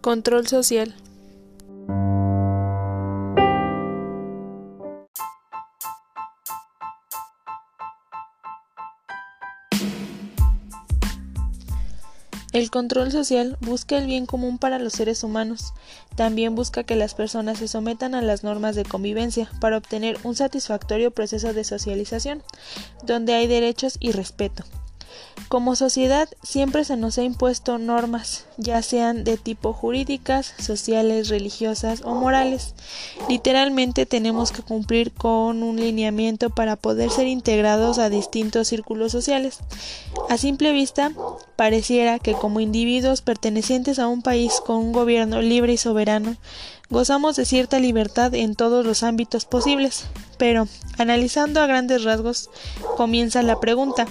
Control social. El control social busca el bien común para los seres humanos. También busca que las personas se sometan a las normas de convivencia para obtener un satisfactorio proceso de socialización, donde hay derechos y respeto. Como sociedad siempre se nos ha impuesto normas, ya sean de tipo jurídicas, sociales, religiosas o morales. Literalmente tenemos que cumplir con un lineamiento para poder ser integrados a distintos círculos sociales. A simple vista, pareciera que como individuos pertenecientes a un país con un gobierno libre y soberano, gozamos de cierta libertad en todos los ámbitos posibles. Pero, analizando a grandes rasgos, comienza la pregunta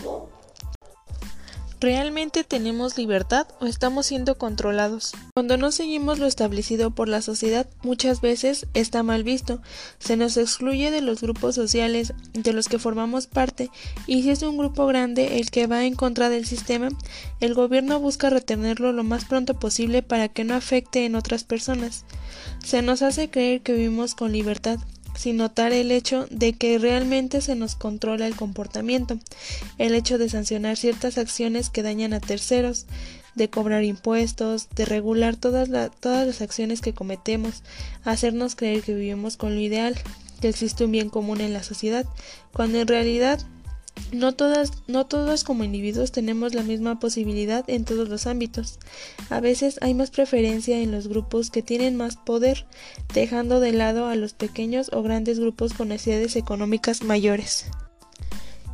¿Realmente tenemos libertad o estamos siendo controlados? Cuando no seguimos lo establecido por la sociedad, muchas veces está mal visto, se nos excluye de los grupos sociales de los que formamos parte y si es un grupo grande el que va en contra del sistema, el gobierno busca retenerlo lo más pronto posible para que no afecte en otras personas. Se nos hace creer que vivimos con libertad, sin notar el hecho de que realmente se nos controla el comportamiento, el hecho de sancionar ciertas acciones que dañan a terceros, de cobrar impuestos, de regular todas, las acciones que cometemos, hacernos creer que vivimos con lo ideal, que existe un bien común en la sociedad, cuando en realidad no todas, no todos como individuos tenemos la misma posibilidad en todos los ámbitos. A veces hay más preferencia en los grupos que tienen más poder, dejando de lado a los pequeños o grandes grupos con necesidades económicas mayores.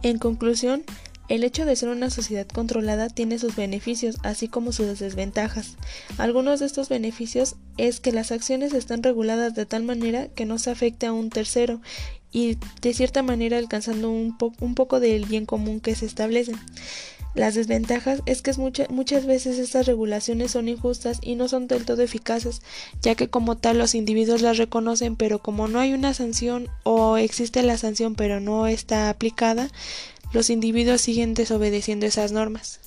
En conclusión, el hecho de ser una sociedad controlada tiene sus beneficios, así como sus desventajas. Algunos de estos beneficios es que las acciones están reguladas de tal manera que no se afecte a un tercero y de cierta manera alcanzando un, un poco del bien común que se establece. Las desventajas es que muchas veces estas regulaciones son injustas y no son del todo eficaces, ya que como tal los individuos las reconocen, pero como no hay una sanción o existe la sanción pero no está aplicada, los individuos siguen desobedeciendo esas normas.